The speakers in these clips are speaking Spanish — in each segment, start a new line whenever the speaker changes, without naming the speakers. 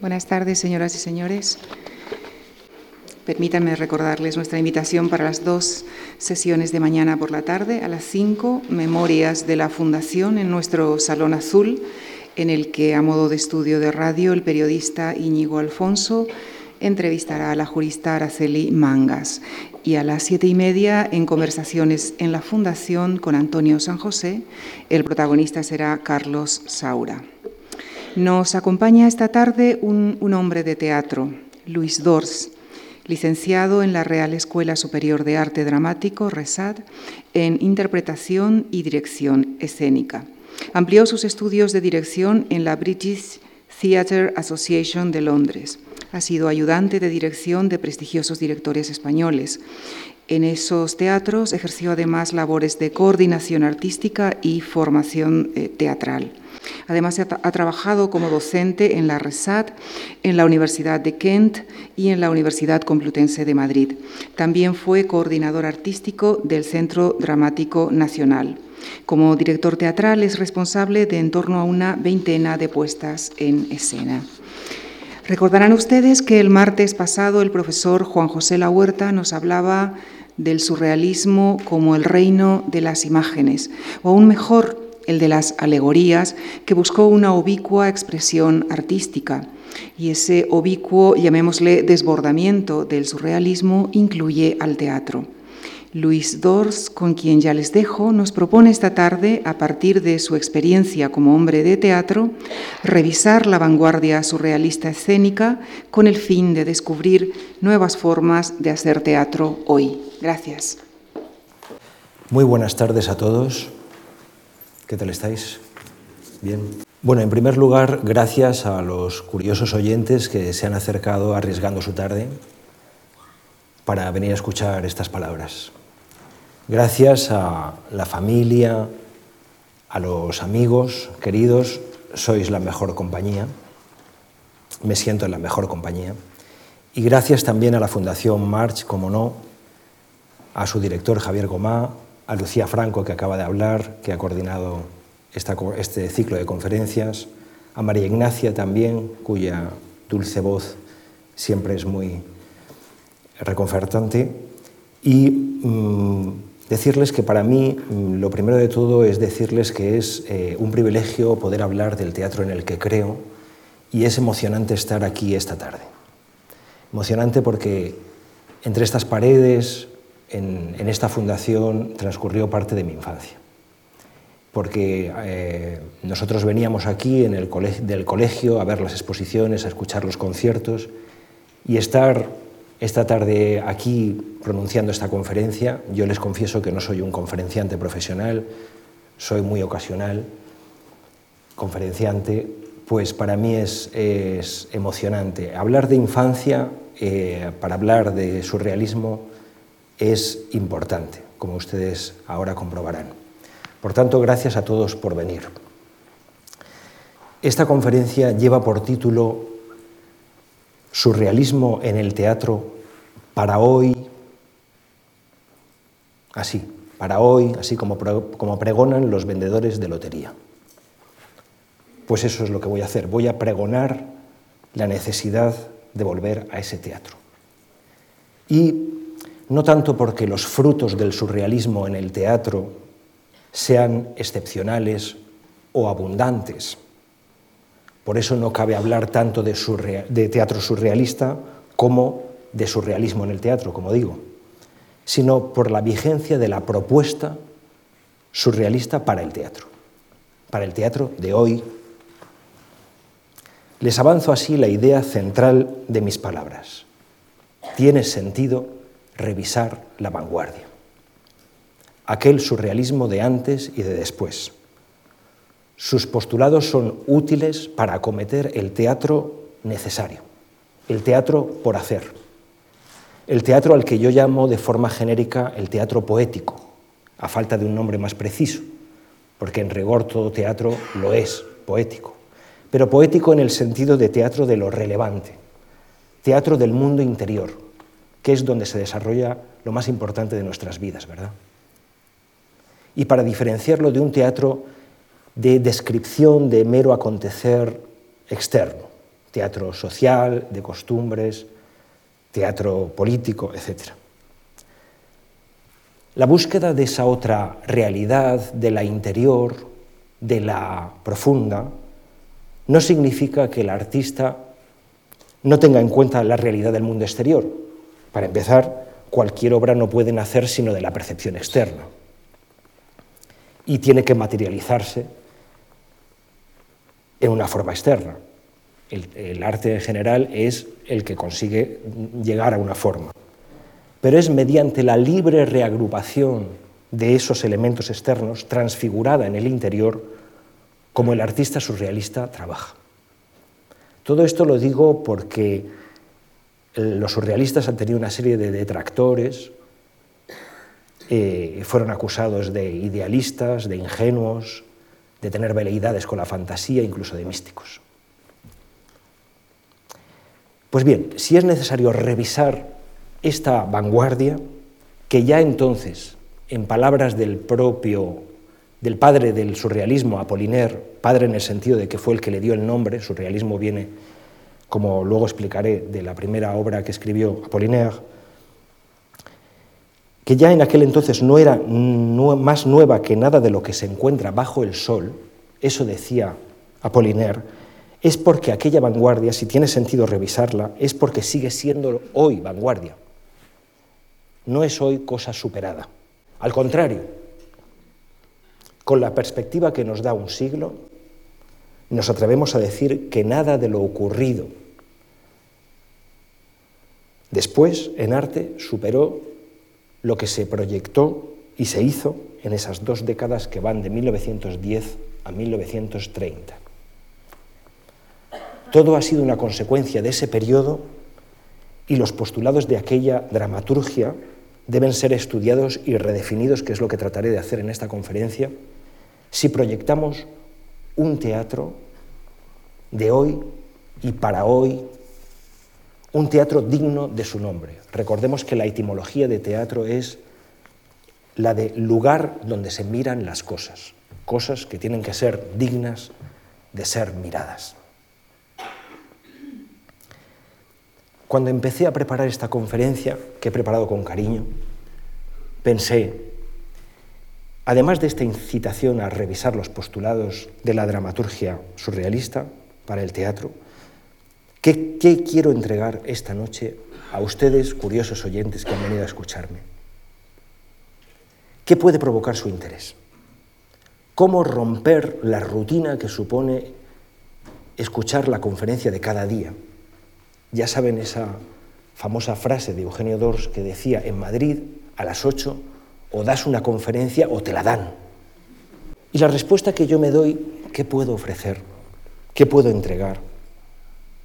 Buenas tardes, señoras y señores. Permítanme recordarles nuestra invitación para las dos sesiones de mañana por la tarde. A las cinco, memorias de la Fundación en nuestro Salón Azul, en el que, a modo de estudio de radio, el periodista Íñigo Alfonso entrevistará a la jurista Araceli Mangas. Y a las siete y media, en conversaciones en la Fundación con Antonio San José, el protagonista será Carlos Saura. Nos acompaña esta tarde un, hombre de teatro, Luis Dors licenciado en la Real Escuela Superior de Arte Dramático, RESAD, en Interpretación y Dirección Escénica. Amplió sus estudios de dirección en la British Theatre Association de Londres. Ha sido ayudante de dirección de prestigiosos directores españoles. En esos teatros ejerció además labores de coordinación artística y formación eh, teatral. Además, ha, trabajado como docente en la RESAT, en la Universidad de Kent y en la Universidad Complutense de Madrid. También fue coordinador artístico del Centro Dramático Nacional. Como director teatral es responsable de en torno a una veintena de puestas en escena. Recordarán ustedes que el martes pasado el profesor Juan José La Huerta nos hablaba del surrealismo como el reino de las imágenes, o aún mejor, el de las alegorías, que buscó una ubicua expresión artística. Y ese ubicuo, llamémosle desbordamiento del surrealismo, incluye al teatro. Luis Dors, con quien ya les dejo, nos propone esta tarde, a partir de su experiencia como hombre de teatro, revisar la vanguardia surrealista escénica con el fin de descubrir nuevas formas de hacer teatro hoy. Gracias.
Muy buenas tardes a todos. ¿Qué tal estáis? Bien. Bueno, en primer lugar, gracias a los curiosos oyentes que se han acercado arriesgando su tarde para venir a escuchar estas palabras. Gracias a la familia, a los amigos queridos, sois la mejor compañía, me siento en la mejor compañía. Y gracias también a la Fundación March, como no, a su director Javier Gomá, a Lucía Franco, que acaba de hablar, que ha coordinado este ciclo de conferencias, a María Ignacia también, cuya dulce voz siempre es muy reconfortante, y mm, decirles que para mí mm, lo primero de todo es decirles que es eh, un privilegio poder hablar del teatro en el que creo y es emocionante estar aquí esta tarde. Emocionante porque entre estas paredes, en, esta fundación transcurrió parte de mi infancia, porque eh, nosotros veníamos aquí en el del colegio a ver las exposiciones, a escuchar los conciertos y estar esta tarde aquí pronunciando esta conferencia. Yo les confieso que no soy un conferenciante profesional, soy muy ocasional, conferenciante, pues para mí es, emocionante. Hablar de infancia, eh, para hablar de surrealismo, es importante, como ustedes ahora comprobarán. Por tanto, gracias a todos por venir. Esta conferencia lleva por título Surrealismo en el teatro para hoy, así, para hoy, así como, como pregonan los vendedores de lotería. Pues eso es lo que voy a hacer, voy a pregonar la necesidad de volver a ese teatro. Y no tanto porque los frutos del surrealismo en el teatro sean excepcionales o abundantes. Por eso no cabe hablar tanto de, teatro surrealista como de surrealismo en el teatro, como digo, sino por la vigencia de la propuesta surrealista para el teatro, para el teatro de hoy. Les avanzo así la idea central de mis palabras. Tiene sentido revisar la vanguardia, aquel surrealismo de antes y de después. Sus postulados son útiles para acometer el teatro necesario, el teatro por hacer, el teatro al que yo llamo de forma genérica el teatro poético, a falta de un nombre más preciso, porque en rigor todo teatro lo es, poético, pero poético en el sentido de teatro de lo relevante, teatro del mundo interior, que es donde se desarrolla lo más importante de nuestras vidas, ¿verdad? Y para diferenciarlo de un teatro de descripción de mero acontecer externo, teatro social, de costumbres, teatro político, etc. La búsqueda de esa otra realidad, de la interior, de la profunda, no significa que el artista no tenga en cuenta la realidad del mundo exterior. Para empezar, cualquier obra no puede nacer sino de la percepción externa y tiene que materializarse en una forma externa. El, arte en general es el que consigue llegar a una forma, pero es mediante la libre reagrupación de esos elementos externos, transfigurada en el interior, como el artista surrealista trabaja. Todo esto lo digo porque los surrealistas han tenido una serie de detractores, eh, fueron acusados de idealistas, de ingenuos, de tener veleidades con la fantasía, incluso de místicos. Pues bien, si es necesario revisar esta vanguardia, que ya entonces, en palabras del propio, del padre del surrealismo, Apollinaire, padre en el sentido de que fue el que le dio el nombre, surrealismo viene, como luego explicaré, de la primera obra que escribió Apollinaire, que ya en aquel entonces no era más nueva que nada de lo que se encuentra bajo el sol, eso decía Apollinaire, es porque aquella vanguardia, si tiene sentido revisarla, es porque sigue siendo hoy vanguardia. No es hoy cosa superada. Al contrario, con la perspectiva que nos da un siglo, nos atrevemos a decir que nada de lo ocurrido después en arte superó lo que se proyectó y se hizo en esas dos décadas que van de 1910 a 1930. Todo ha sido una consecuencia de ese periodo y los postulados de aquella dramaturgia deben ser estudiados y redefinidos, que es lo que trataré de hacer en esta conferencia, si proyectamos un teatro de hoy y para hoy, un teatro digno de su nombre. Recordemos que la etimología de teatro es la de lugar donde se miran las cosas, cosas que tienen que ser dignas de ser miradas. Cuando empecé a preparar esta conferencia, que he preparado con cariño, pensé, además de esta incitación a revisar los postulados de la dramaturgia surrealista para el teatro, ¿qué, quiero entregar esta noche a ustedes, curiosos oyentes que han venido a escucharme? ¿Qué puede provocar su interés? ¿Cómo romper la rutina que supone escuchar la conferencia de cada día? Ya saben esa famosa frase de Eugenio Dors que decía, en Madrid a las 8 o das una conferencia o te la dan. Y la respuesta que yo me doy, ¿qué puedo ofrecer? ¿Qué puedo entregar?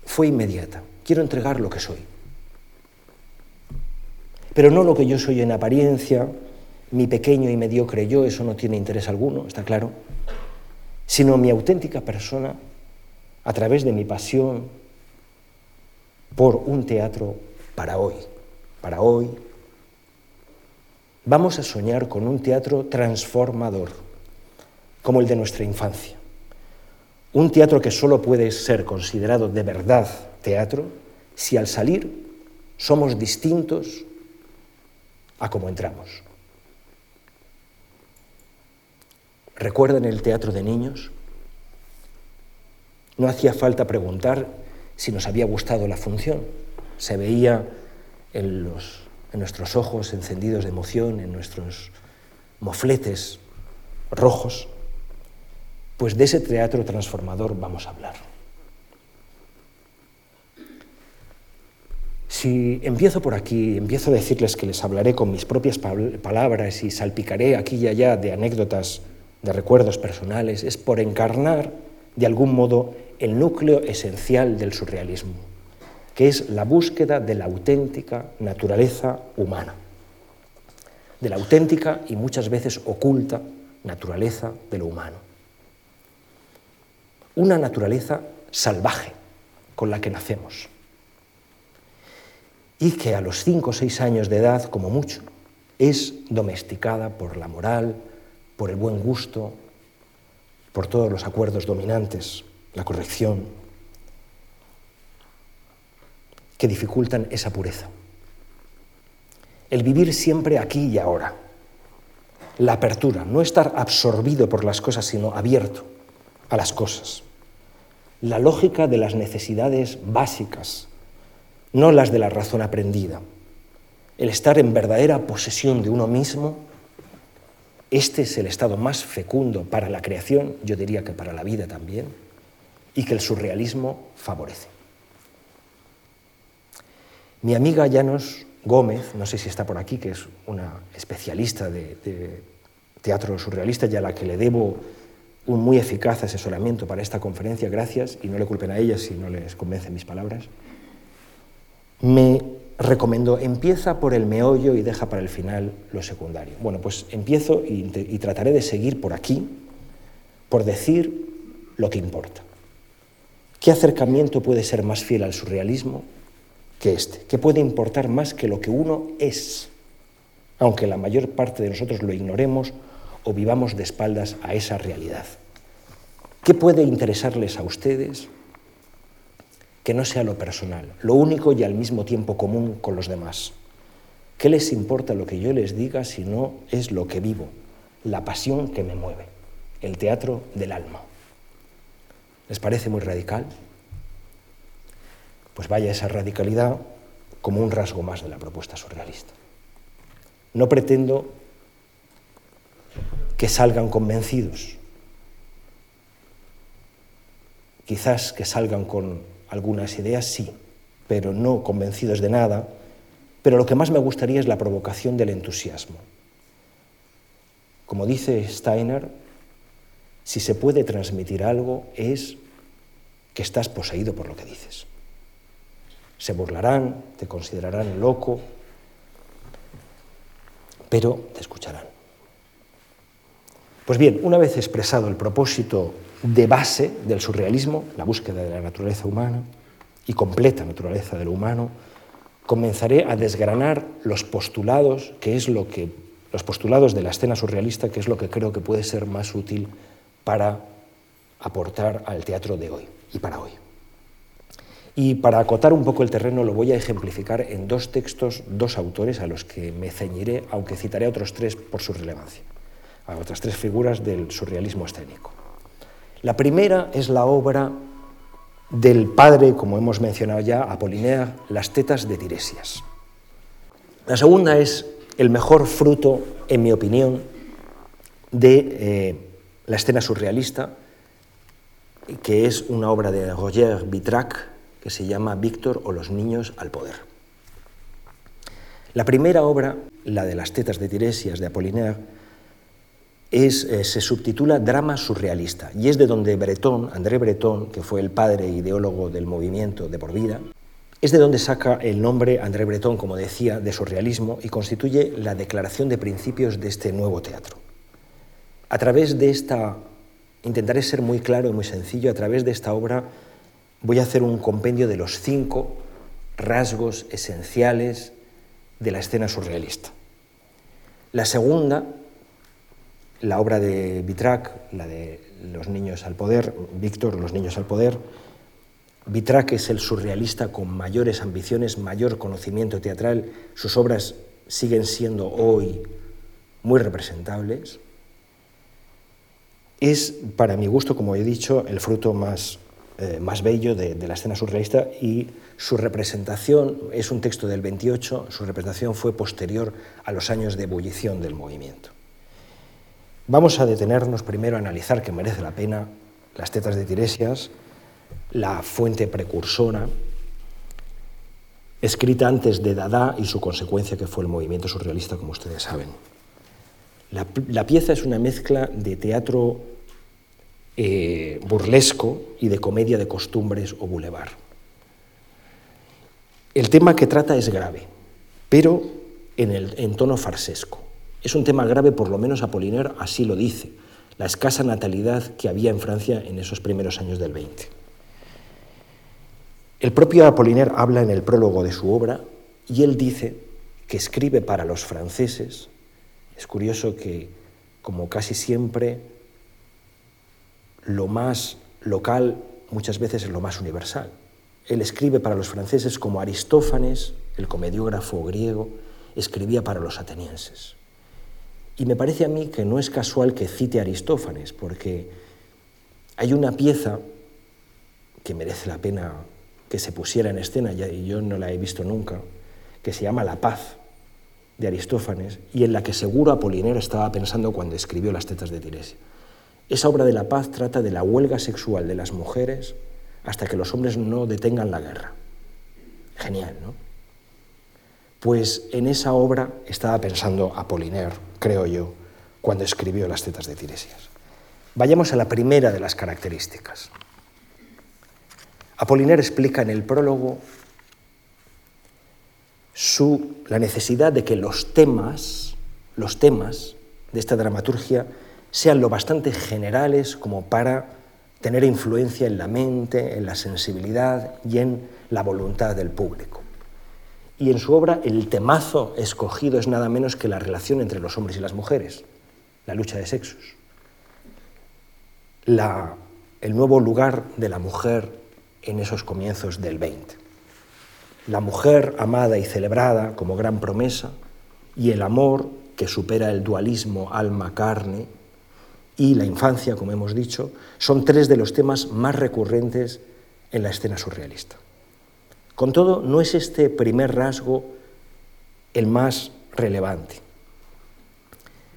Fue inmediata. Quiero entregar lo que soy. Pero no lo que yo soy en apariencia, mi pequeño y mediocre yo, eso no tiene interés alguno, está claro, sino mi auténtica persona a través de mi pasión, por un teatro para hoy, para hoy. Vamos a soñar con un teatro transformador, como el de nuestra infancia. Un teatro que solo puede ser considerado de verdad teatro si al salir somos distintos a como entramos. ¿Recuerdan el teatro de niños? No hacía falta preguntar si nos había gustado la función. Se veía en, nuestros ojos encendidos de emoción, en nuestros mofletes rojos. Pues de ese teatro transformador vamos a hablar. Si empiezo por aquí, empiezo a decirles que les hablaré con mis propias palabras y salpicaré aquí y allá de anécdotas, de recuerdos personales, es por encarnar de algún modo el núcleo esencial del surrealismo, que es la búsqueda de la auténtica naturaleza humana, de la auténtica y muchas veces oculta naturaleza de lo humano. Una naturaleza salvaje con la que nacemos y que a los cinco o seis años de edad, como mucho, es domesticada por la moral, por el buen gusto, por todos los acuerdos dominantes la corrección. que dificultan esa pureza. El vivir siempre aquí y ahora. La apertura, no estar absorbido por las cosas, sino abierto a las cosas. La lógica de las necesidades básicas, no las de la razón aprendida. El estar en verdadera posesión de uno mismo, este es el estado más fecundo para la creación, yo diría que para la vida también, y que el surrealismo favorece. Mi amiga Llanos Gómez, no sé si está por aquí, que es una especialista de, teatro surrealista y a la que le debo un muy eficaz asesoramiento para esta conferencia, gracias, y no le culpen a ella si no les convencen mis palabras, me recomendó, empieza por el meollo y deja para el final lo secundario. Bueno, pues empiezo y, trataré de seguir por aquí, por decir lo que importa. ¿Qué acercamiento puede ser más fiel al surrealismo que este, que puede importar más que lo que uno es, aunque la mayor parte de nosotros lo ignoremos o vivamos de espaldas a esa realidad. ¿Qué puede interesarles a ustedes que no sea lo personal, lo único y al mismo tiempo común con los demás? ¿Qué les importa lo que yo les diga si no es lo que vivo, la pasión que me mueve, el teatro del alma? ¿Les parece muy radical? pues vaya esa radicalidad como un rasgo más de la propuesta surrealista. No pretendo que salgan convencidos, quizás que salgan con algunas ideas, sí, pero no convencidos de nada, pero lo que más me gustaría es la provocación del entusiasmo. Como dice Steiner, si se puede transmitir algo es que estás poseído por lo que dices. Se burlarán, te considerarán loco, pero te escucharán. Pues bien, una vez expresado el propósito de base del surrealismo, la búsqueda de la naturaleza humana y completa naturaleza de lo humano, comenzaré a desgranar los postulados, que es lo que los postulados de la escena surrealista, que es lo que creo que puede ser más útil para aportar al teatro de hoy y para hoy. Y para acotar un poco el terreno lo voy a ejemplificar en dos textos, dos autores a los que me ceñiré, aunque citaré otros tres por su relevancia, a otras tres figuras del surrealismo escénico. La primera es la obra del padre, como hemos mencionado ya, Apolinea, Las tetas de Tiresias. La segunda es el mejor fruto, en mi opinión, de eh, la escena surrealista, que es una obra de Roger Vitrac, que se llama Víctor o los niños al poder. La primera obra, la de las tetas de Tiresias de Apollinaire, eh, se subtitula Drama surrealista y es de donde Breton, André Breton, que fue el padre ideólogo del movimiento de por vida, es de donde saca el nombre André Breton, como decía, de surrealismo y constituye la declaración de principios de este nuevo teatro. A través de esta, intentaré ser muy claro y muy sencillo, a través de esta obra voy a hacer un compendio de los cinco rasgos esenciales de la escena surrealista. La segunda, la obra de Vitrac, la de Los niños al poder, Víctor, Los niños al poder, Vitrac es el surrealista con mayores ambiciones, mayor conocimiento teatral, sus obras siguen siendo hoy muy representables. Es, para mi gusto, como he dicho, el fruto más eh, más bello de, la escena surrealista y su representación es un texto del 28, su representación fue posterior a los años de ebullición del movimiento. Vamos a detenernos primero a analizar que merece la pena las tetas de Tiresias, la fuente precursora, escrita antes de Dada y su consecuencia que fue el movimiento surrealista, como ustedes saben. la pieza es una mezcla de teatro eh, burlesco y de comedia de costumbres o bulevar. El tema que trata es grave, pero en, el, en tono farsesco. Es un tema grave, por lo menos Apollinaire así lo dice, la escasa natalidad que había en Francia en esos primeros años del 20. El propio Apollinaire habla en el prólogo de su obra y él dice que escribe para los franceses. Es curioso que, como casi siempre, lo más local muchas veces es lo más universal. él escribe para los franceses como Aristófanes, el comediógrafo griego, escribía para los atenienses. Y me parece a mí que no es casual que cite a Aristófanes, porque hay una pieza que merece la pena que se pusiera en escena, y yo no la he visto nunca, que se llama La paz, de Aristófanes, y en la que seguro Apolinero estaba pensando cuando escribió Las tetas de Tiresia. Esa obra de la paz trata de la huelga sexual de las mujeres hasta que los hombres no detengan la guerra. Genial, ¿no? Pues en esa obra estaba pensando Apoliner, creo yo, cuando escribió Las tetas de Tiresias. Vayamos a la primera de las características. Apoliner explica en el prólogo la necesidad de que los temas, los temas de esta dramaturgia sean lo bastante generales como para tener influencia en la mente, en la sensibilidad y en la voluntad del público. Y en su obra el temazo escogido es nada menos que la relación entre los hombres y las mujeres, la lucha de sexos, el nuevo lugar de la mujer en esos comienzos del 20. La mujer amada y celebrada como gran promesa y el amor que supera el dualismo alma-carne y la infancia, como hemos dicho, son tres de los temas más recurrentes en la escena surrealista. Con todo, no es este primer rasgo el más relevante.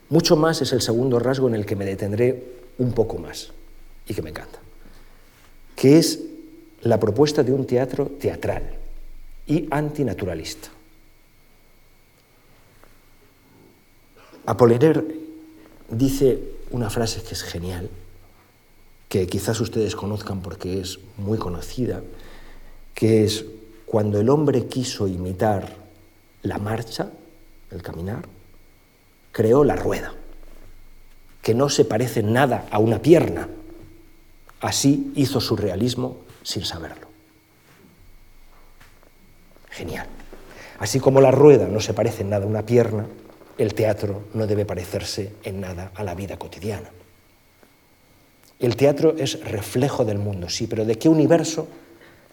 Mucho más es el segundo rasgo en el que me detendré un poco más y que me encanta, que es la propuesta de un teatro teatral y antinaturalista. Apollinaire dice una frase que es genial, que quizás ustedes conozcan porque es muy conocida, que es cuando el hombre quiso imitar la marcha, el caminar, creó la rueda, que no se parece nada a una pierna. Así hizo su realismo sin saberlo. Genial. Así como la rueda no se parece en nada a una pierna, el teatro no debe parecerse en nada a la vida cotidiana. El teatro es reflejo del mundo, sí, pero ¿de qué universo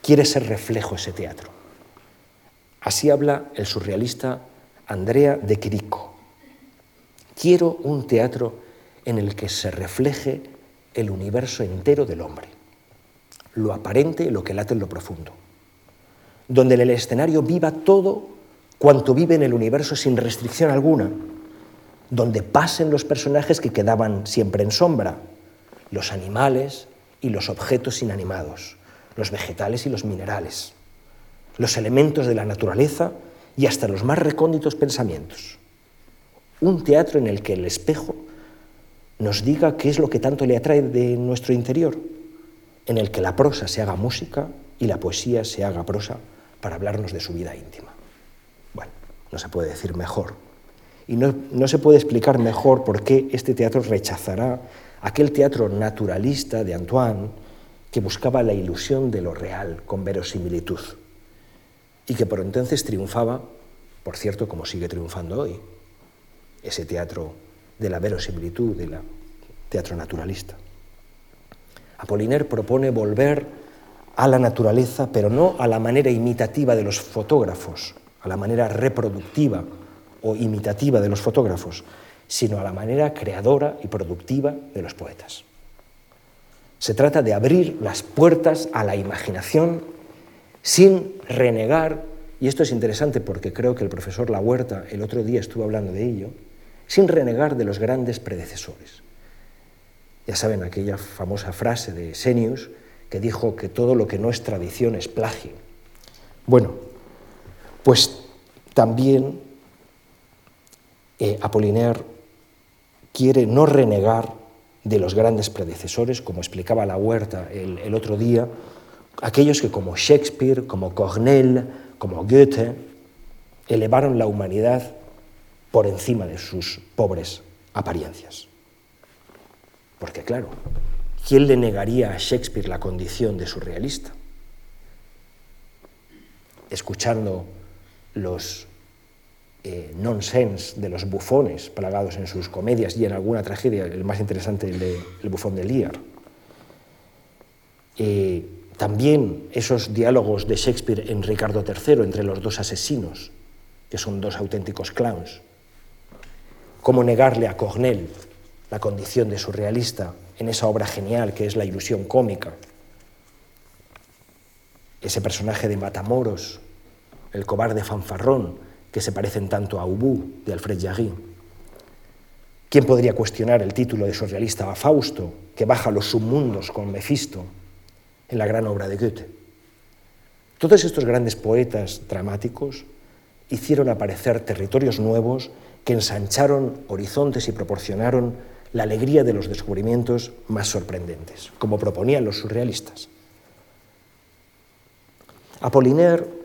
quiere ser reflejo ese teatro. Así habla el surrealista Andrea de Quirico. Quiero un teatro en el que se refleje el universo entero del hombre, lo aparente, lo que late en lo profundo, donde en el escenario viva todo cuanto vive en el universo sin restricción alguna, donde pasen los personajes que quedaban siempre en sombra, los animales y los objetos inanimados, los vegetales y los minerales, los elementos de la naturaleza y hasta los más recónditos pensamientos. Un teatro en el que el espejo nos diga qué es lo que tanto le atrae de nuestro interior, en el que la prosa se haga música y la poesía se haga prosa para hablarnos de su vida íntima. Bueno, no se puede decir mejor. Y no, no se puede explicar mejor por qué este teatro rechazará aquel teatro naturalista de Antoine, que buscaba la ilusión de lo real con verosimilitud y que por entonces triunfaba, por cierto, como sigue triunfando hoy, ese teatro de la verosimilitud, del teatro naturalista. Apollinaire propone volver a la naturaleza, pero no a la manera imitativa de los fotógrafos, a la manera reproductiva o imitativa de los fotógrafos, sino a la manera creadora y productiva de los poetas. Se trata de abrir las puertas a la imaginación sin renegar, y esto es interesante porque creo que el profesor La Huerta el otro día estuvo hablando de ello, sin renegar de los grandes predecesores. Ya saben aquella famosa frase de Senius que dijo que todo lo que no es tradición es plagio. Bueno, pues también eh, quiere no renegar de los grandes predecesores, como explicaba la Huerta el, otro día, aquellos que como Shakespeare, como Cornell, como Goethe, elevaron la humanidad por encima de sus pobres apariencias. Porque claro, ¿quién le negaría a Shakespeare la condición de surrealista? Escuchando los eh, nonsense de los bufones plagados en sus comedias y en alguna tragedia, el más interesante, el, el bufón de Lear. Eh, también esos diálogos de Shakespeare en Ricardo III entre los dos asesinos, que son dos auténticos clowns. ¿Cómo negarle a Cornell la condición de surrealista en esa obra genial que es la ilusión cómica? Ese personaje de Matamoros, el cobarde fanfarrón, que se parecen tanto a Ubu de Alfred Jarry. ¿Quién podría cuestionar el título de surrealista a Fausto, que baja los submundos con Mefisto en la gran obra de Goethe? Todos estos grandes poetas dramáticos hicieron aparecer territorios nuevos que ensancharon horizontes y proporcionaron la alegría de los descubrimientos más sorprendentes, como proponían los surrealistas. Apollinaire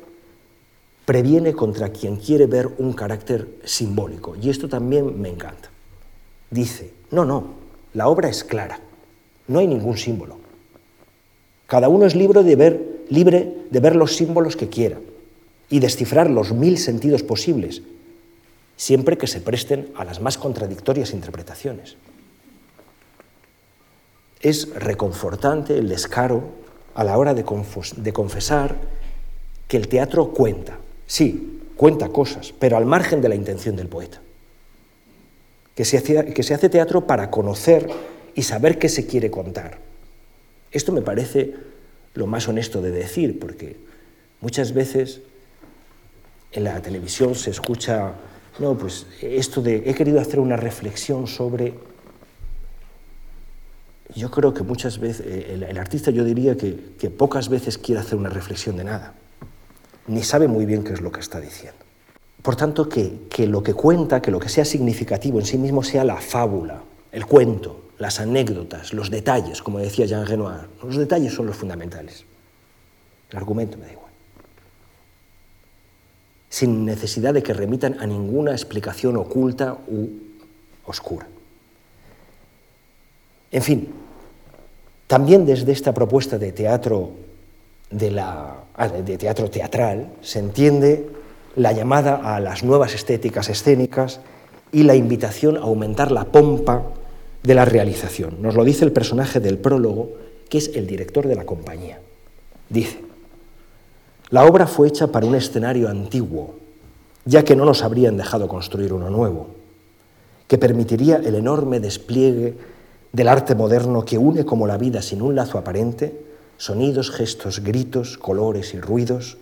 previene contra quien quiere ver un carácter simbólico, y esto también me encanta. Dice, no, no, la obra es clara, no hay ningún símbolo. Cada uno es libre de ver, libre de ver los símbolos que quiera y descifrar los mil sentidos posibles, siempre que se presten a las más contradictorias interpretaciones. Es reconfortante el descaro a la hora de, confesar que el teatro cuenta, sí, cuenta cosas, pero al margen de la intención del poeta. Que se, hace, que se hace teatro para conocer y saber qué se quiere contar. Esto me parece lo más honesto de decir, porque muchas veces en la televisión se escucha, no, pues esto de, he querido hacer una reflexión sobre... Yo creo que muchas veces, eh, el, artista yo diría que, que pocas veces quiere hacer una reflexión de nada, ni sabe muy bien qué es lo que está diciendo. Por tanto, que, que lo que cuenta, que lo que sea significativo en sí mismo sea la fábula, el cuento, las anécdotas, los detalles, como decía Jean Renoir. Los detalles son los fundamentales. El argumento me da igual sin necesidad de que remitan a ninguna explicación oculta u oscura. En fin, también desde esta propuesta de teatro, de, la, ah, de teatro teatral se entiende la llamada a las nuevas estéticas escénicas y la invitación a aumentar la pompa de la realización. Nos lo dice el personaje del prólogo, que es el director de la compañía. Dice, la obra fue hecha para un escenario antiguo, ya que no nos habrían dejado construir uno nuevo, que permitiría el enorme despliegue del arte moderno que une como la vida sin un lazo aparente, sonidos, gestos, gritos, colores y ruidos,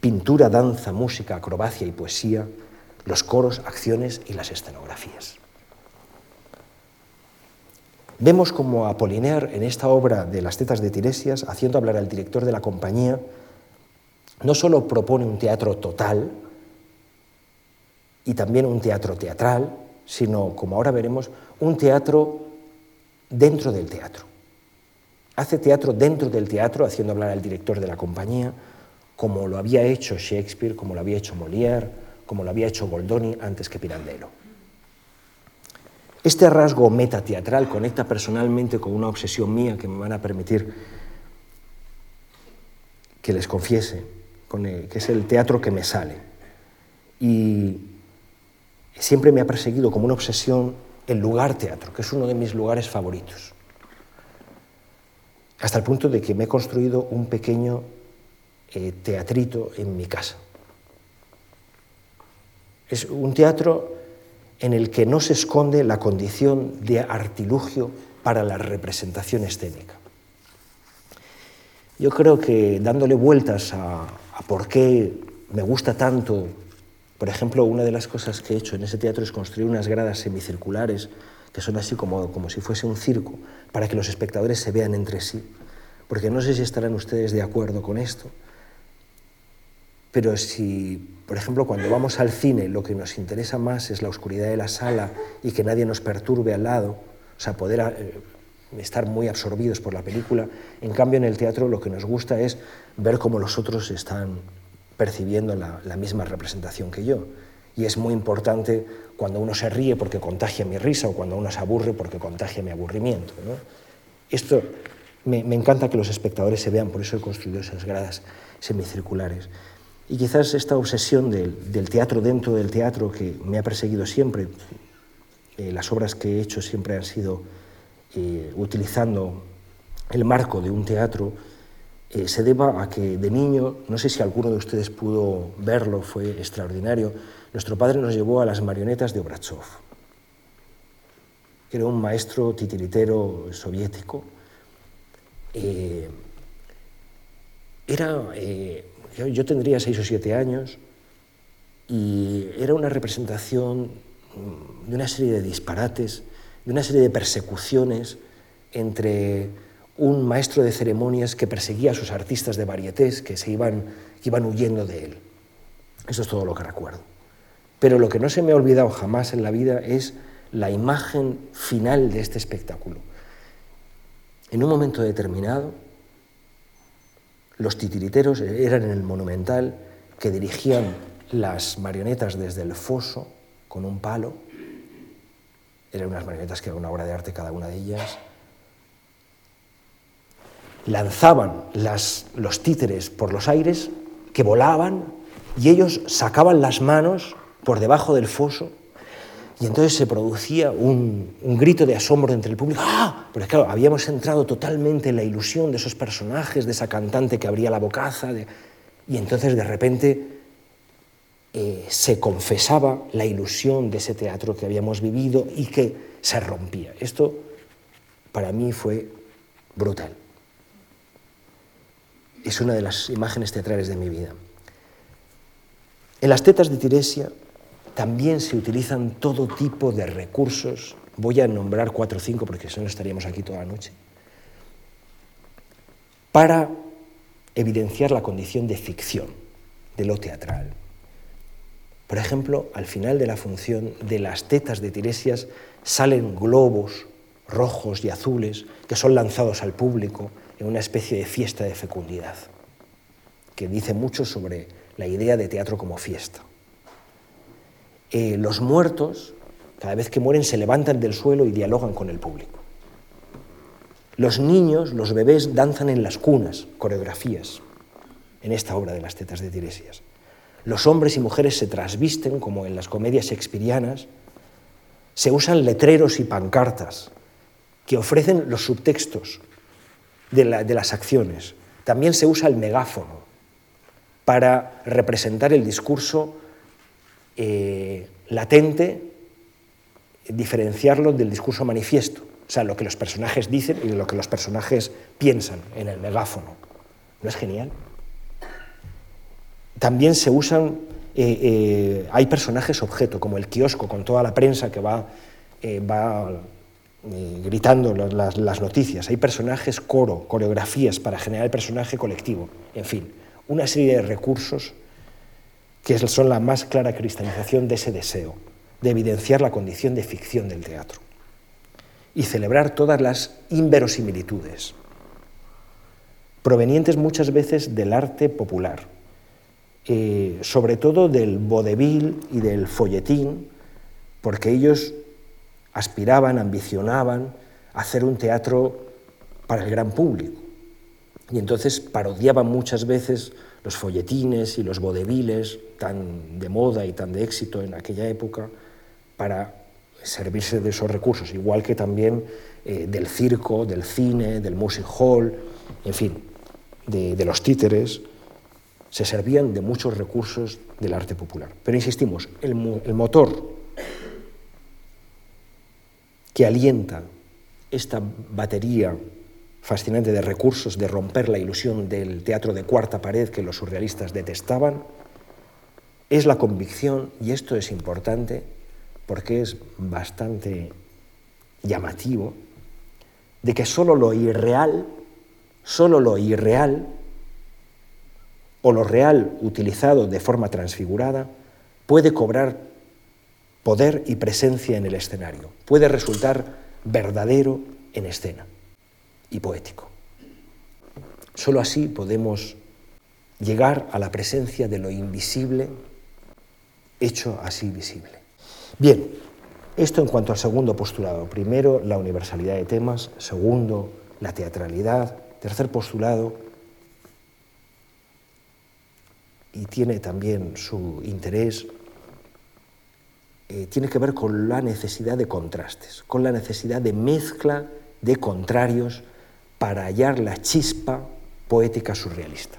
pintura, danza, música, acrobacia y poesía, los coros, acciones y las escenografías. Vemos como Apollinaire en esta obra de Las tetas de Tiresias, haciendo hablar al director de la compañía, no solo propone un teatro total y también un teatro teatral, sino, como ahora veremos, un teatro dentro del teatro. Hace teatro dentro del teatro, haciendo hablar al director de la compañía, como lo había hecho Shakespeare, como lo había hecho Molière, como lo había hecho Goldoni antes que Pirandello. Este rasgo metateatral conecta personalmente con una obsesión mía que me van a permitir que les confiese que es el teatro que me sale. Y siempre me ha perseguido como una obsesión el lugar teatro, que es uno de mis lugares favoritos. Hasta el punto de que me he construido un pequeño eh, teatrito en mi casa. Es un teatro en el que no se esconde la condición de artilugio para la representación escénica. Yo creo que dándole vueltas a, por qué me gusta tanto, por ejemplo, una de las cosas que he hecho en ese teatro es construir unas gradas semicirculares que son así como, como si fuese un circo, para que los espectadores se vean entre sí. Porque no sé si estarán ustedes de acuerdo con esto, pero si, por ejemplo, cuando vamos al cine lo que nos interesa más es la oscuridad de la sala y que nadie nos perturbe al lado, o sea, poder eh, estar muy absorbidos por la película. En cambio, en el teatro lo que nos gusta es ver cómo los otros están percibiendo la, misma representación que yo. Y es muy importante cuando uno se ríe porque contagia mi risa o cuando uno se aburre porque contagia mi aburrimiento. Esto me, encanta que los espectadores se vean, por eso he construido esas gradas semicirculares. Y quizás esta obsesión del, teatro dentro del teatro que me ha perseguido siempre, eh, las obras que he hecho siempre han sido utilizando el marco de un teatro, eh, se deba a que de niño, no sé si alguno de ustedes pudo verlo, fue extraordinario, nuestro padre nos llevó a las marionetas de Obrachov, era un maestro titiritero soviético. Eh, era, eh, yo tendría seis o siete años y era una representación de una serie de disparates, de una serie de persecuciones entre un maestro de ceremonias que perseguía a sus artistas de varietés que se iban, que iban huyendo de él. Eso es todo lo que recuerdo. Pero lo que no se me ha olvidado jamás en la vida es la imagen final de este espectáculo. En un momento determinado, los titiriteros eran en el monumental que dirigían las marionetas desde el foso con un palo. Eran unas marionetas que eran una obra de arte cada una de ellas lanzaban los títeres por los aires, que volaban, y ellos sacaban las manos por debajo del foso, y entonces se producía un, grito de asombro entre el público. ¡Ah! Porque claro, habíamos entrado totalmente en la ilusión de esos personajes, de esa cantante que abría la bocaza, y entonces de repente eh, se confesaba la ilusión de ese teatro que habíamos vivido y que se rompía. Esto para mí fue brutal es una de las imágenes teatrales de mi vida. En las tetas de Tiresia también se utilizan todo tipo de recursos. Voy a nombrar cuatro o cinco porque si no estaríamos aquí toda la noche. Para evidenciar la condición de ficción de lo teatral. Por ejemplo, al final de la función de las tetas de Tiresias salen globos rojos y azules que son lanzados al público en una especie de fiesta de fecundidad, que dice mucho sobre la idea de teatro como fiesta. Eh, los muertos, cada vez que mueren, se levantan del suelo y dialogan con el público. Los niños, los bebés, danzan en las cunas, coreografías, en esta obra de las tetas de Tiresias. Los hombres y mujeres se trasvisten, como en las comedias shakespearianas, se usan letreros y pancartas que ofrecen los subtextos de, las acciones. También se usa el megáfono para representar el discurso eh, latente, diferenciarlo del discurso manifiesto, o sea, lo que los personajes dicen y lo que los personajes piensan en el megáfono. ¿No es genial? También se usan, eh, eh, hay personajes objeto, como el kiosco con toda la prensa que va, va gritando las, noticias, hay personajes coro, coreografías para generar el personaje colectivo, en fin, una serie de recursos que son la más clara cristalización de ese deseo, de evidenciar la condición de ficción del teatro y celebrar todas las inverosimilitudes, provenientes muchas veces del arte popular, eh, sobre todo del vodevil y del folletín, porque ellos aspiraban, ambicionaban hacer un teatro para el gran público. Y entonces parodiaban muchas veces los folletines y los vodeviles tan de moda y tan de éxito en aquella época para servirse de esos recursos, igual que también eh, del circo, del cine, del music hall, en fin, de, los títeres, se servían de muchos recursos del arte popular. Pero insistimos, el, el motor que alienta esta batería fascinante de recursos de romper la ilusión del teatro de cuarta pared que los surrealistas detestaban, es la convicción, y esto es importante porque es bastante llamativo, de que solo lo irreal, solo lo irreal, o lo real utilizado de forma transfigurada, puede cobrar poder y presencia en el escenario. Puede resultar verdadero en escena y poético. Solo así podemos llegar a la presencia de lo invisible hecho así visible. Bien, esto en cuanto al segundo postulado. Primero, la universalidad de temas. Segundo, la teatralidad. Tercer postulado, y tiene también su interés eh, tiene que ver con la necesidad de contrastes, con la necesidad de mezcla de contrarios para hallar la chispa poética surrealista.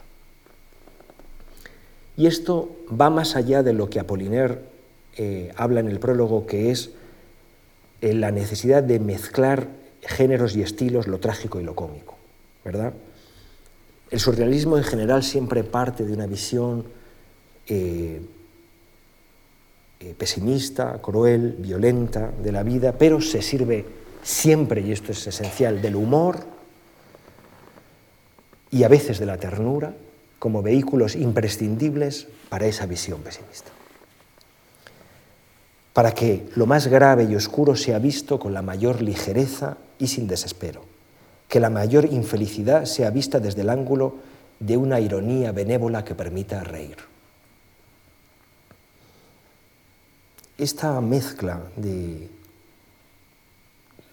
Y esto va más allá de lo que Apollinaire eh, habla en el prólogo, que es eh, la necesidad de mezclar géneros y estilos, lo trágico y lo cómico, ¿verdad? El surrealismo en general siempre parte de una visión eh, pesimista, cruel, violenta de la vida, pero se sirve siempre, y esto es esencial, del humor y a veces de la ternura como vehículos imprescindibles para esa visión pesimista. Para que lo más grave y oscuro sea visto con la mayor ligereza y sin desespero, que la mayor infelicidad sea vista desde el ángulo de una ironía benévola que permita reír. Esta mezcla de,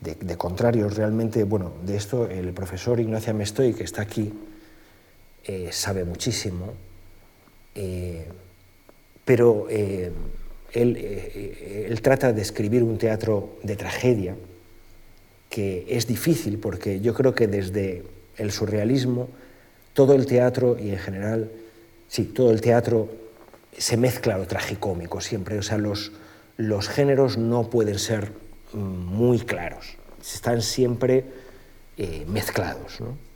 de, contrarios realmente, bueno, de esto el profesor Ignacio Mestoy, que está aquí, eh, sabe muchísimo, eh, pero eh, él, él, trata de escribir un teatro de tragedia que es difícil porque yo creo que desde el surrealismo todo el teatro y en general, sí, todo el teatro se mezcla lo tragicómico siempre, o sea, los, los géneros no pueden ser muy claros, están siempre mezclados. ¿no?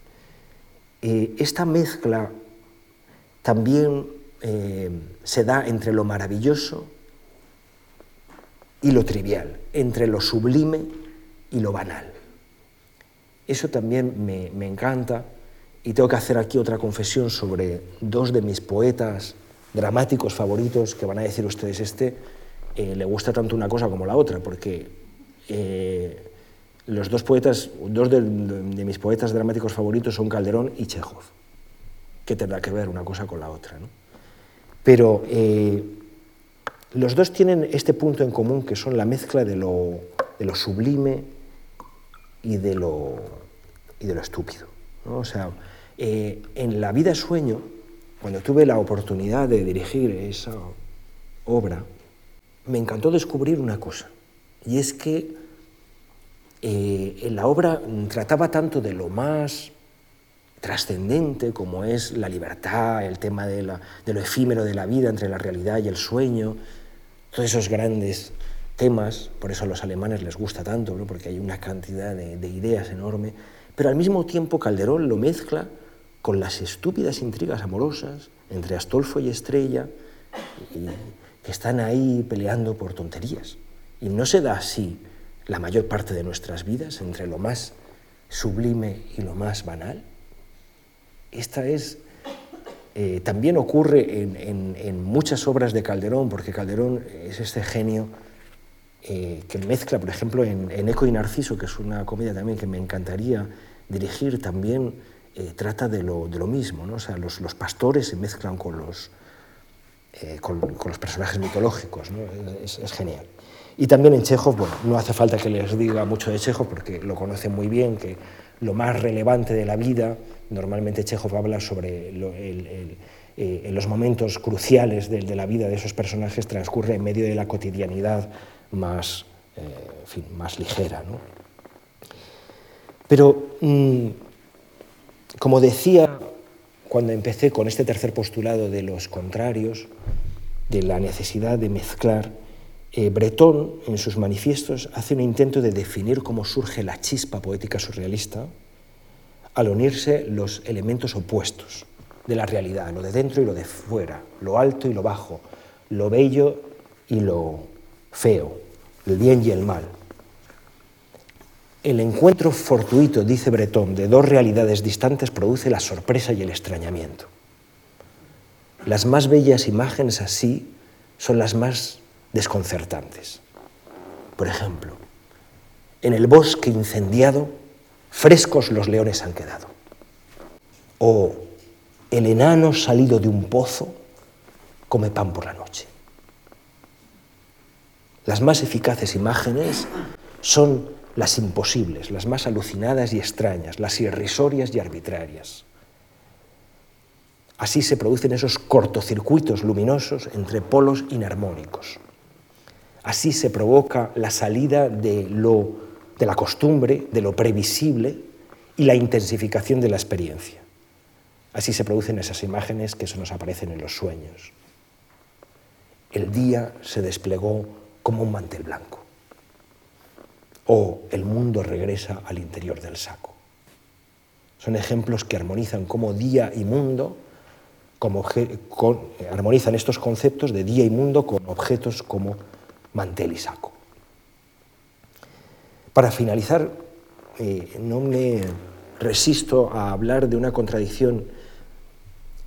Eh, esta mezcla también eh, se da entre lo maravilloso y lo trivial, entre lo sublime y lo banal. Eso también me, encanta y tengo que hacer aquí otra confesión sobre dos de mis poetas dramáticos favoritos que van a decir ustedes este eh, le gusta tanto una cosa como la otra porque los dos poetas, dos de, mis poetas dramáticos favoritos son Calderón y Chekhov, que tendrá que ver una cosa con la otra. Pero eh, los dos tienen este punto en común que son la mezcla de lo, sublime y de lo, estúpido. O sea, eh, en La vida sueño, cuando tuve la oportunidad de dirigir esa obra, me encantó descubrir una cosa, y es que eh, la obra trataba tanto de lo más trascendente como es la libertad, el tema de, lo efímero de la vida entre la realidad y el sueño, todos esos grandes temas, por eso a los alemanes les gusta tanto, porque hay una cantidad de, ideas enorme, pero al mismo tiempo Calderón lo mezcla con las estúpidas intrigas amorosas entre Astolfo y Estrella, que están ahí peleando por tonterías. Y no se da así la mayor parte de nuestras vidas entre lo más sublime y lo más banal. Esta es, eh, también ocurre en, muchas obras de Calderón, porque Calderón es este genio eh, que mezcla, por ejemplo, en, Eco y Narciso, que es una comedia también que me encantaría dirigir, también eh, trata de lo, mismo, ¿no? o sea, los, pastores se mezclan con los, con, los personajes mitológicos, es genial. Y también en Chekhov, bueno, no hace falta que les diga mucho de Chekhov porque lo conocen muy bien, que lo más relevante de la vida, normalmente Chekhov habla sobre eh, los momentos cruciales de, la vida de esos personajes, transcurre en medio de la cotidianidad más, eh, más ligera. Pero, mm, como decía cuando empecé con este tercer postulado de los contrarios, de la necesidad de mezclar, eh, Breton, en sus manifiestos, hace un intento de definir cómo surge la chispa poética surrealista al unirse los elementos opuestos de la realidad, lo de dentro y lo de fuera, lo alto y lo bajo, lo bello y lo feo, el bien y el mal. El encuentro fortuito, dice Breton, de dos realidades distantes produce la sorpresa y el extrañamiento. Las más bellas imágenes así son las más desconcertantes. Por ejemplo, en el bosque incendiado, frescos los leones han quedado. O el enano salido de un pozo come pan por la noche. Las más eficaces imágenes son las imposibles, las más alucinadas y extrañas, las irrisorias y arbitrarias. Así se producen esos cortocircuitos luminosos entre polos inarmónicos. Así se provoca la salida de, lo, la costumbre, de lo previsible y la intensificación de la experiencia. Así se producen esas imágenes que nos aparecen en los sueños. El día se desplegó como un mantel blanco. O el mundo regresa al interior del saco. Son ejemplos que armonizan como día y mundo, como armonizan estos conceptos de día y mundo con objetos como mantel y saco. Para finalizar, eh, no me resisto a hablar de una contradicción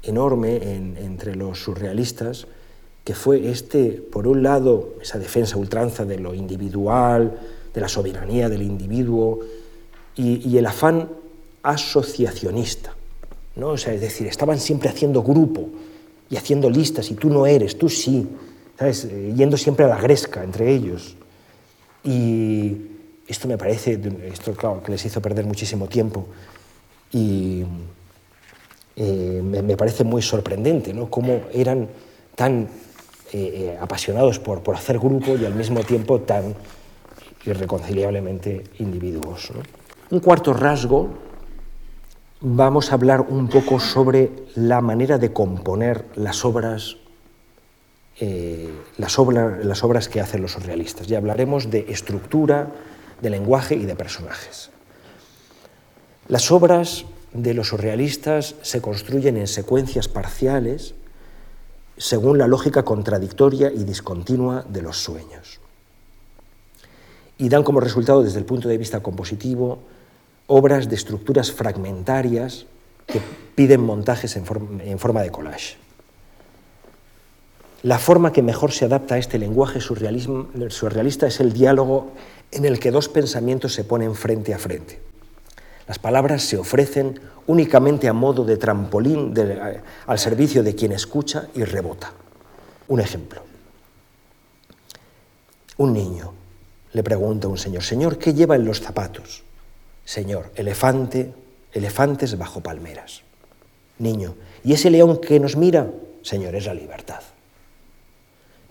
enorme entre los surrealistas, que fue este, por un lado, esa defensa ultranza de lo individual, de la soberanía del individuo, y, el afán asociacionista. ¿no? O sea, es decir, estaban siempre haciendo grupo y haciendo listas, y tú no eres, tú sí, Eh, yendo siempre a la gresca entre ellos. Y esto me parece, esto claro, que les hizo perder muchísimo tiempo, y eh, me, parece muy sorprendente, ¿no? Cómo eran tan eh, apasionados por, por, hacer grupo y al mismo tiempo tan irreconciliablemente individuos. Un cuarto rasgo, vamos a hablar un poco sobre la manera de componer las obras, eh, las, las obras que hacen los surrealistas. Ya hablaremos de estructura, de lenguaje y de personajes. Las obras de los surrealistas se construyen en secuencias parciales según la lógica contradictoria y discontinua de los sueños. Y dan como resultado, desde el punto de vista compositivo, obras de estructuras fragmentarias que piden montajes en forma, de collage. La forma que mejor se adapta a este lenguaje surrealista es el diálogo en el que dos pensamientos se ponen frente a frente. Las palabras se ofrecen únicamente a modo de trampolín al servicio de quien escucha y rebota. Un ejemplo. Un niño le pregunta a un señor, Señor, ¿qué lleva en los zapatos? Señor, elefante, elefantes bajo palmeras. Niño, ¿y ese león que nos mira? Señor, es la libertad.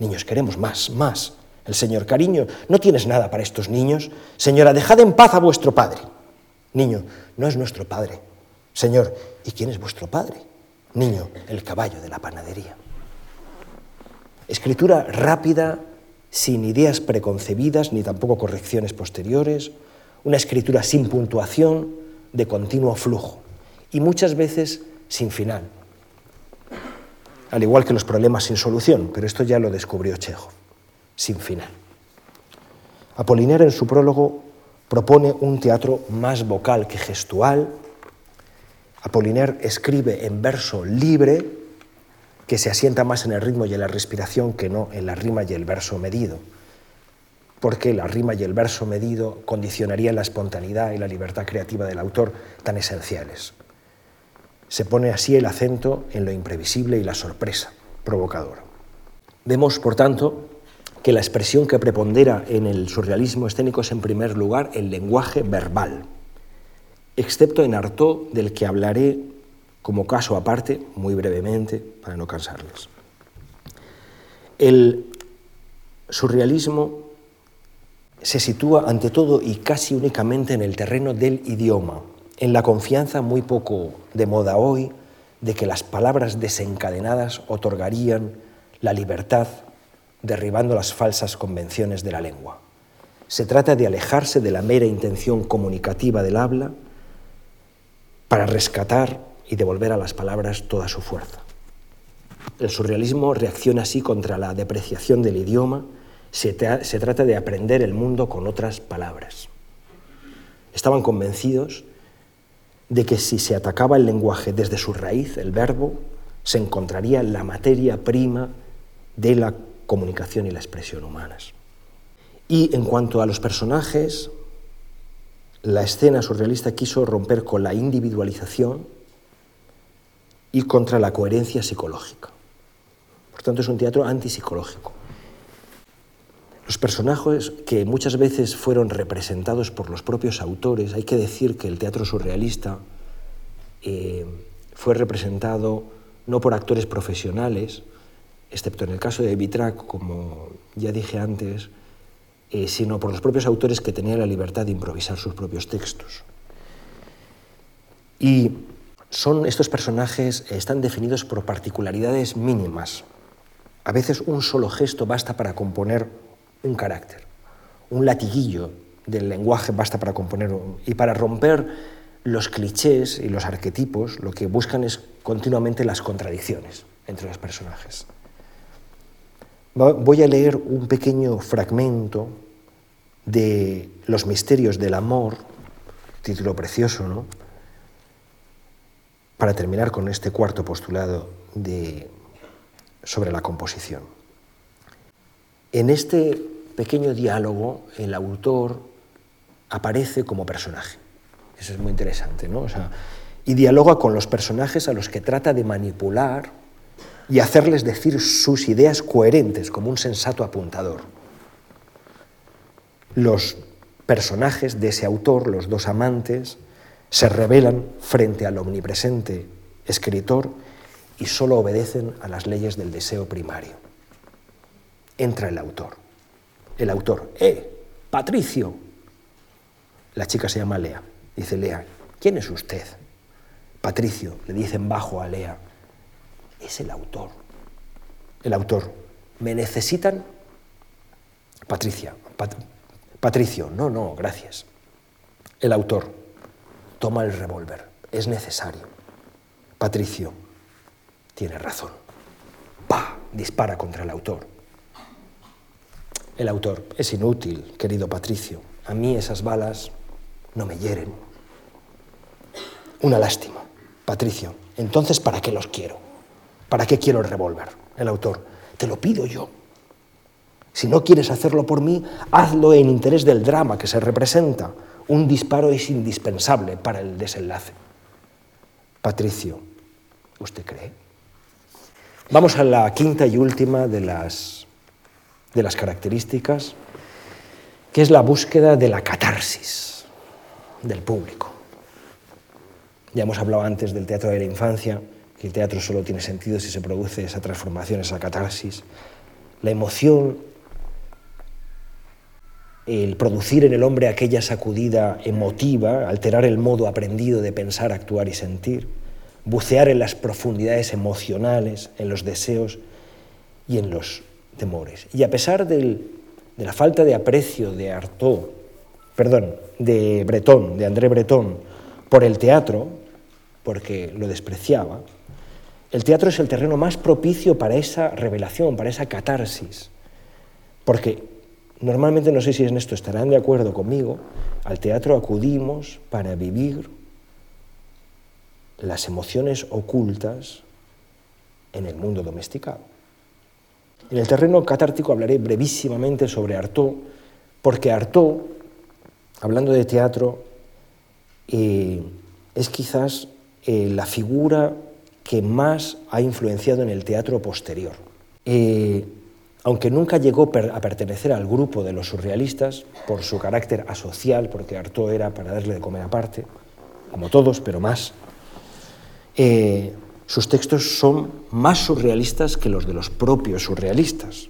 Niños, queremos más, más. El Señor, cariño, ¿no tienes nada para estos niños? Señora, dejad en paz a vuestro padre. Niño, no es nuestro padre. Señor, ¿y quién es vuestro padre? Niño, el caballo de la panadería. Escritura rápida, sin ideas preconcebidas ni tampoco correcciones posteriores, una escritura sin puntuación, de continuo flujo y muchas veces sin final. Al igual que los problemas sin solución, pero esto ya lo descubrió Chejo, sin final. Apolinar en su prólogo propone un teatro más vocal que gestual. Apollinaire escribe en verso libre que se asienta más en el ritmo y en la respiración que no en la rima y el verso medido, porque la rima y el verso medido condicionarían la espontaneidad y la libertad creativa del autor tan esenciales. Se pone así el acento en lo imprevisible y la sorpresa provocadora. Vemos, por tanto, que la expresión que prepondera en el surrealismo escénico es en primer lugar el lenguaje verbal, excepto en Artaud, del que hablaré como caso aparte, muy brevemente, para no cansarles. El surrealismo se sitúa ante todo y casi únicamente en el terreno del idioma, en la confianza muy poco de moda hoy de que las palabras desencadenadas otorgarían la libertad derribando las falsas convenciones de la lengua. Se trata de alejarse de la mera intención comunicativa del habla para rescatar y devolver a las palabras toda su fuerza. El surrealismo reacciona así contra la depreciación del idioma, se, trata de aprender el mundo con otras palabras. Estaban convencidos de que si se atacaba el lenguaje desde su raíz, el verbo, se encontraría la materia prima de la comunicación y la expresión humanas. Y en cuanto a los personajes, la escena surrealista quiso romper con la individualización y contra la coherencia psicológica. Por tanto, es un teatro antipsicológico. Los personajes que muchas veces fueron representados por los propios autores, hay que decir que el teatro surrealista eh, fue representado no por actores profesionales, excepto en el caso de Vitrac, como ya dije antes, eh, sino por los propios autores que tenían la libertad de improvisar sus propios textos. Y son estos personajes están definidos por particularidades mínimas. A veces un solo gesto basta para componer un carácter. Un latiguillo del lenguaje basta para componer un, y para romper los clichés y los arquetipos lo que buscan es continuamente las contradicciones entre los personajes. Voy a leer un pequeño fragmento de Los misterios del amor, título precioso, ¿no? Para terminar con este cuarto postulado de, sobre la composición. En este pequeño diálogo, el autor aparece como personaje. Eso es muy interesante, ¿no? y dialoga con los personajes a los que trata de manipular y hacerles decir sus ideas coherentes como un sensato apuntador. Los personajes de ese autor, los dos amantes, se rebelan frente al omnipresente escritor y solo obedecen a las leyes del deseo primario. Entra el autor. El autor, ¡eh! Patricio. La chica se llama Lea. Dice Lea, ¿quién es usted? Patricio, le dicen bajo a Lea, es el autor. El autor, ¿me necesitan? Patricia, Patricio, no, no, gracias. El autor, toma el revólver, es necesario. Patricio, tiene razón. ¡Pah! Dispara contra el autor. El autor, es inútil, querido Patricio. A mí esas balas no me hieren. Una lástima. Patricio, entonces ¿para qué los quiero? ¿Para qué quiero el revólver? El autor, te lo pido yo. Si no quieres hacerlo por mí, hazlo en interés del drama que se representa. Un disparo es indispensable para el desenlace. Patricio, ¿usted cree? Vamos a la quinta y última de las, de las características, que es la búsqueda de la catarsis del público. Ya hemos hablado antes del teatro de la infancia, que el teatro solo tiene sentido si se produce esa transformación, esa catarsis. La emoción, el producir en el hombre aquella sacudida emotiva, alterar el modo aprendido de pensar, actuar y sentir, bucear en las profundidades emocionales, en los deseos y en los temores. Y a pesar de la falta de aprecio de Artaud, perdón, de Breton, de André Breton, por el teatro, porque lo despreciaba, el teatro es el terreno más propicio para esa revelación, para esa catarsis. Porque normalmente, no sé si en esto estarán de acuerdo conmigo, al teatro acudimos para vivir las emociones ocultas en el mundo domesticado. En el terreno catártico hablaré brevísimamente sobre Artaud, porque Artaud, hablando de teatro, eh, es quizás eh, la figura que más ha influenciado en el teatro posterior. Eh, aunque nunca llegó a pertenecer al grupo de los surrealistas por su carácter asocial, porque Artaud era para darle de comer aparte, como todos, pero más, eh, sus textos son más surrealistas que los de los propios surrealistas.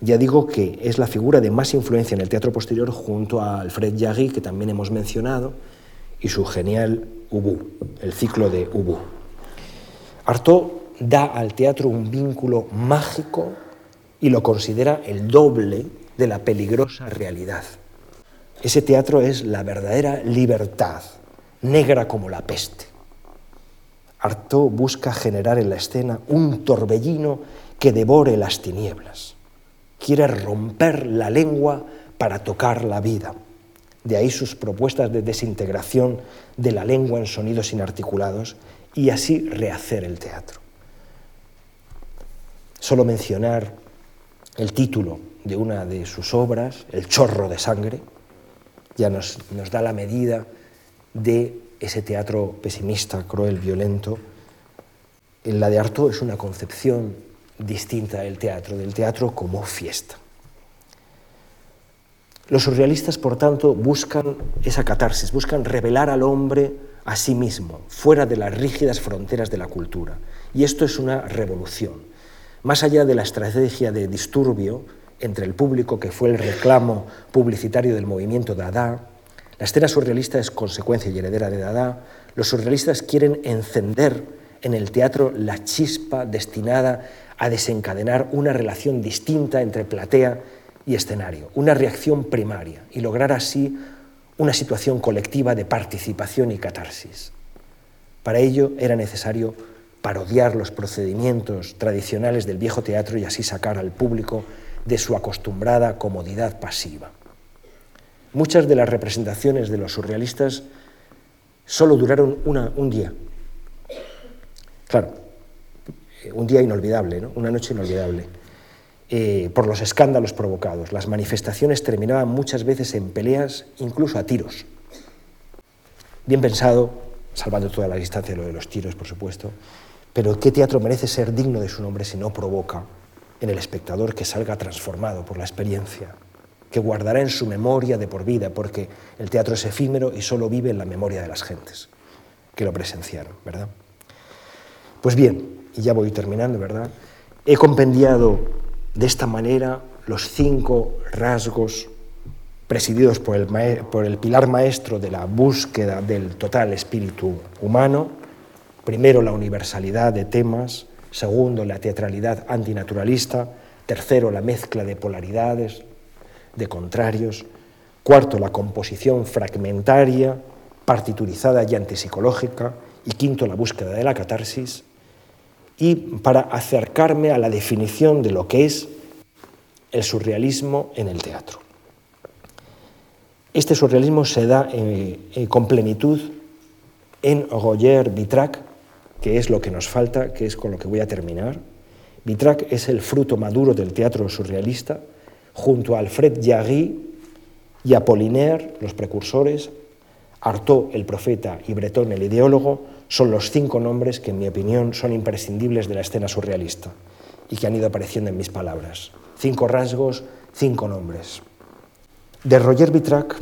Ya digo que es la figura de más influencia en el teatro posterior junto a Alfred Jarry, que también hemos mencionado, y su genial Ubu, el ciclo de Ubu. Artaud da al teatro un vínculo mágico y lo considera el doble de la peligrosa realidad. Ese teatro es la verdadera libertad, negra como la peste. Artaud busca generar en la escena un torbellino que devore las tinieblas. Quiere romper la lengua para tocar la vida. De ahí sus propuestas de desintegración de la lengua en sonidos inarticulados y así rehacer el teatro. Solo mencionar el título de una de sus obras, El chorro de sangre, ya nos, nos da la medida de ese teatro pesimista, cruel, violento. La de Artaud es una concepción distinta del teatro, del teatro como fiesta. Los surrealistas, por tanto, buscan esa catarsis, buscan revelar al hombre a sí mismo, fuera de las rígidas fronteras de la cultura. Y esto es una revolución. Más allá de la estrategia de disturbio entre el público, que fue el reclamo publicitario del movimiento Dada, la escena surrealista es consecuencia y heredera de Dada, Los surrealistas quieren encender en el teatro la chispa destinada a desencadenar una relación distinta entre platea y escenario, una reacción primaria y lograr así una situación colectiva de participación y catarsis. Para ello era necesario parodiar los procedimientos tradicionales del viejo teatro y así sacar al público de su acostumbrada comodidad pasiva. Muchas de las representaciones de los surrealistas solo duraron un día. Claro, eh, un día inolvidable, una noche inolvidable, eh, por los escándalos provocados. Las manifestaciones terminaban muchas veces en peleas, incluso a tiros. Bien pensado, salvando toda la distancia lo de los tiros, por supuesto, pero ¿qué teatro merece ser digno de su nombre si no provoca en el espectador que salga transformado por la experiencia, que guardará en su memoria de por vida, porque el teatro es efímero y solo vive en la memoria de las gentes que lo presenciaron, ¿verdad? Pues bien, y ya voy terminando, ¿verdad? He compendiado de esta manera los cinco rasgos presididos por el, por el pilar maestro de la búsqueda del total espíritu humano, Primero, la universalidad de temas. Segundo, la teatralidad antinaturalista. Tercero, la mezcla de polaridades, de contrarios. Cuarto, la composición fragmentaria, partiturizada y antipsicológica. Y quinto, la búsqueda de la catarsis. Y para acercarme a la definición de lo que es el surrealismo en el teatro. Este surrealismo se da eh, eh, con plenitud en Roger Vitrac, que es lo que nos falta, que es con lo que voy a terminar. Vitrac es el fruto maduro del teatro surrealista, junto a Alfred Jarry y Apollinaire, los precursores, Artaud, el profeta, y Breton, el ideólogo, son los cinco nombres que, en mi opinión, son imprescindibles de la escena surrealista y que han ido apareciendo en mis palabras. Cinco rasgos, cinco nombres. De Roger Vitrac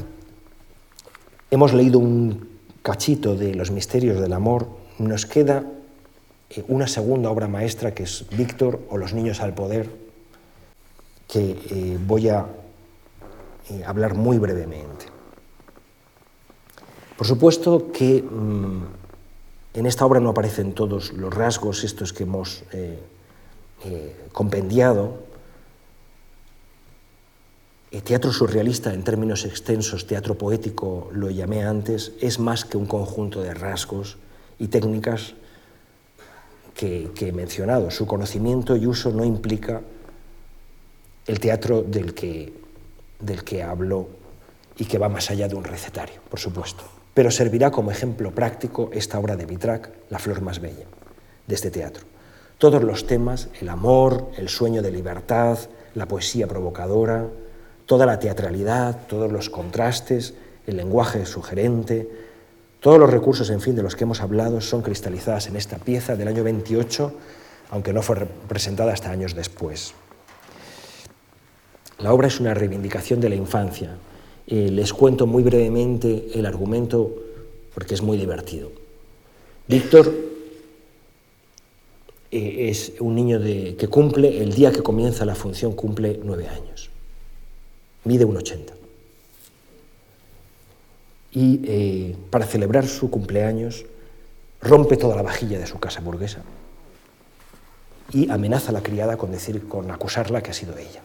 hemos leído un cachito de Los misterios del amor nos queda eh, una segunda obra maestra que es Víctor o Los niños al poder, que eh, voy a eh, hablar muy brevemente. Por supuesto que mm, en esta obra no aparecen todos los rasgos estos que hemos compendiado. El teatro surrealista, en términos extensos, teatro poético, lo llamé antes, es más que un conjunto de rasgos y técnicas que, he mencionado. Su conocimiento y uso no implica el teatro del que, del que hablo y que va más allá de un recetario, por supuesto. Pero servirá como ejemplo práctico esta obra de Vitrac, La flor más bella, de este teatro. Todos los temas, el amor, el sueño de libertad, la poesía provocadora, toda la teatralidad, todos los contrastes, el lenguaje sugerente, todos los recursos, en fin, de los que hemos hablado son cristalizadas en esta pieza del año 28, aunque no fue presentada hasta años después. La obra es una reivindicación de la infancia. les cuento muy brevemente el argumento porque es muy divertido. Víctor eh, es un niño que cumple, el día que comienza la función, cumple nueve años. Mide un ochenta y eh, para celebrar su cumpleaños rompe toda la vajilla de su casa burguesa y amenaza a la criada con, decir, con acusarla que ha sido ella.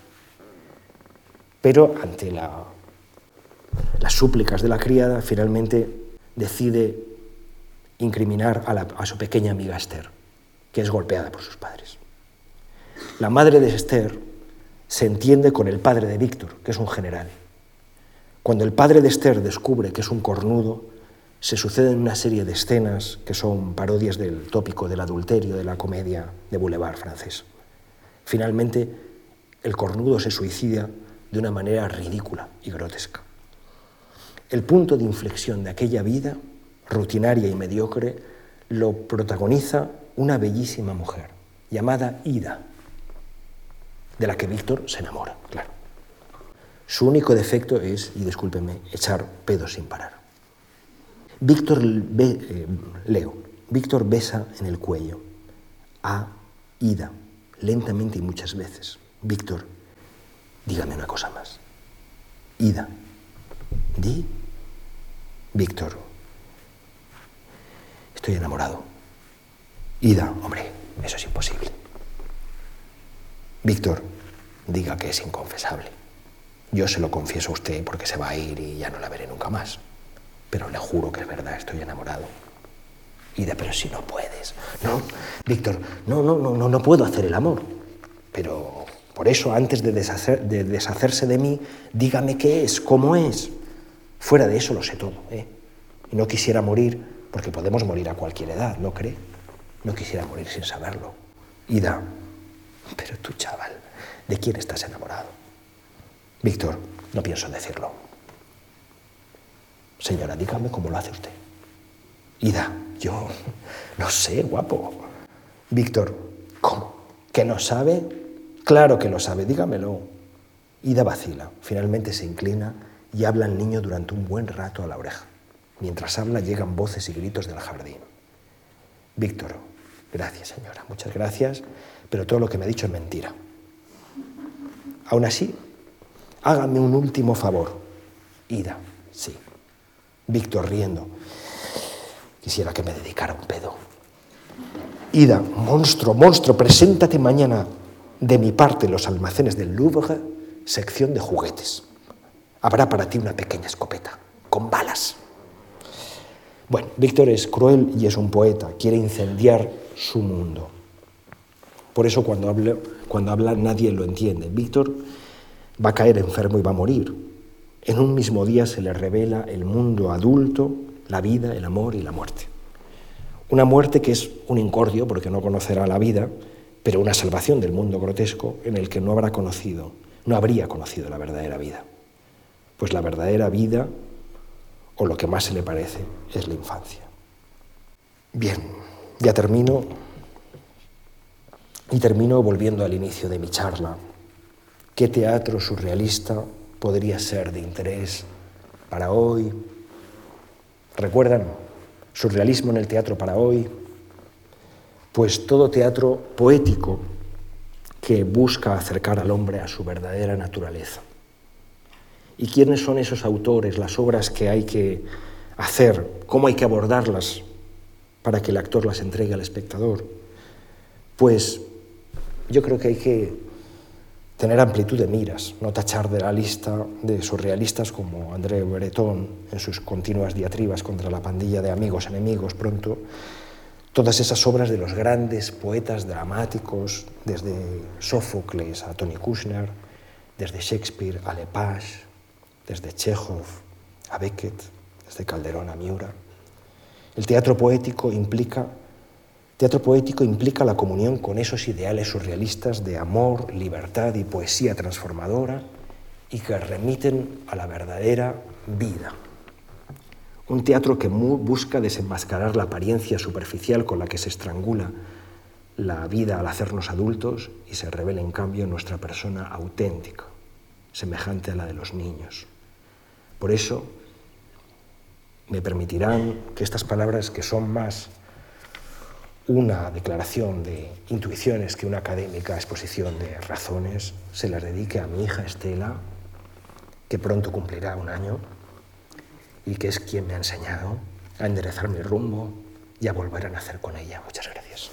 Pero ante las súplicas de la criada, finalmente decide incriminar a, a su pequeña amiga Esther, que es golpeada por sus padres. La madre de Esther se entiende con el padre de Víctor, que es un general, cuando el padre de Esther descubre que es un cornudo, se suceden una serie de escenas que son parodias del tópico del adulterio de la comedia de Boulevard francés. Finalmente, el cornudo se suicida de una manera ridícula y grotesca. El punto de inflexión de aquella vida, rutinaria y mediocre, lo protagoniza una bellísima mujer llamada Ida, de la que Víctor se enamora, claro. Su único defecto es, y discúlpenme, echar pedos sin parar. Víctor eh, Leo, Víctor besa en el cuello a Ida, lentamente y muchas veces. Víctor, dígame una cosa más. Ida, di, Víctor, Estoy enamorado. Ida, hombre, eso es imposible. Víctor, diga que es inconfesable. Yo se lo confieso a usted porque se va a ir y ya no la veré nunca más. Pero le juro que es verdad, estoy enamorado. Ida, pero si no puedes. No, Víctor, no, no, no, no, puedo hacer el amor. Pero por eso, antes de, de deshacerse de mí, dígame qué es, cómo es. Fuera de eso lo sé todo. ¿eh? Y no quisiera morir, porque podemos morir a cualquier edad, ¿no cree? No quisiera morir sin saberlo. Ida, pero tú, chaval, ¿de quién estás enamorado? Víctor, no pienso decirlo. Señora, dígame cómo lo hace usted. Ida, yo no sé, guapo. Víctor, ¿cómo? ¿Que no sabe? Claro que lo sabe, dígamelo. Ida vacila, finalmente se inclina y habla al niño durante un buen rato a la oreja. Mientras habla llegan voces y gritos del jardín. Víctor, gracias señora, muchas gracias, pero todo lo que me ha dicho es mentira. Aún así, hágame un último favor. Ida, sí. Víctor riendo. Quisiera que me dedicara un pedo. Ida, monstruo, monstruo, preséntate mañana de mi parte los almacenes del Louvre, sección de juguetes. Habrá para ti una pequeña escopeta, con balas. Bueno, Víctor es cruel y es un poeta, quiere incendiar su mundo. Por eso cuando habla, cuando habla nadie lo entiende. Víctor va a caer enfermo y va a morir. En un mismo día se le revela el mundo adulto la vida, el amor y la muerte. Una muerte que es un incordio porque no conocerá la vida, pero una salvación del mundo grotesco en el que no habrá conocido, no habría conocido la verdadera vida. Pues la verdadera vida, o lo que más se le parece, es la infancia. Bien, ya termino y termino volviendo al inicio de mi charla. ¿Qué teatro surrealista podría ser de interés para hoy, ¿Recuerdan? Surrealismo en el teatro para hoy. Pues todo teatro poético que busca acercar al hombre a su verdadera naturaleza. ¿Y quiénes son esos autores, las obras que hay que hacer? ¿Cómo hay que abordarlas para que el actor las entregue al espectador? Pues yo creo que hay que tener amplitud de miras, no tachar de la lista de surrealistas como André Breton en sus continuas diatribas contra la pandilla de amigos enemigos pronto, todas esas obras de los grandes poetas dramáticos, desde Sófocles a Tony Kushner, desde Shakespeare a Lepage, desde Chekhov a Beckett, desde Calderón a Miura. El teatro poético implica Teatro poético implica la comunión con esos ideales surrealistas de amor, libertad y poesía transformadora y que remiten a la verdadera vida. Un teatro que busca desenmascarar la apariencia superficial con la que se estrangula la vida al hacernos adultos y se revela en cambio nuestra persona auténtica, semejante a la de los niños. Por eso me permitirán que estas palabras que son más una declaración de intuiciones que una académica exposición de razones se las dedique a mi hija Estela, que pronto cumplirá un año y que es quien me ha enseñado a enderezar mi rumbo y a volver a nacer con ella. Muchas gracias.